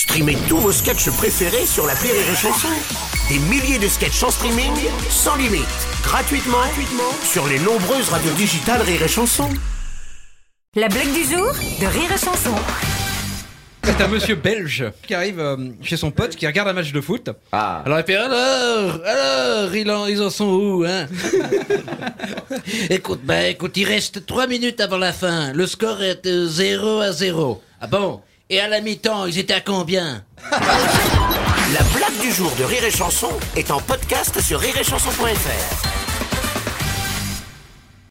Streamez tous vos sketchs préférés sur la Rire et Chanson. Des milliers de sketchs en streaming, sans limite, gratuitement, gratuitement sur les nombreuses radios digitales Rire et Chanson. La blague du jour de Rire et Chanson. C'est un monsieur belge qui arrive euh, chez son pote qui regarde un match de foot. Ah. Alors il fait alors, alors, ils en, ils en sont où hein? Écoute, bah écoute, il reste 3 minutes avant la fin. Le score est de 0 à 0. Ah bon? Et à la mi-temps, ils étaient à combien La blague du jour de Rire et Chanson est en podcast sur rireetchanson.fr.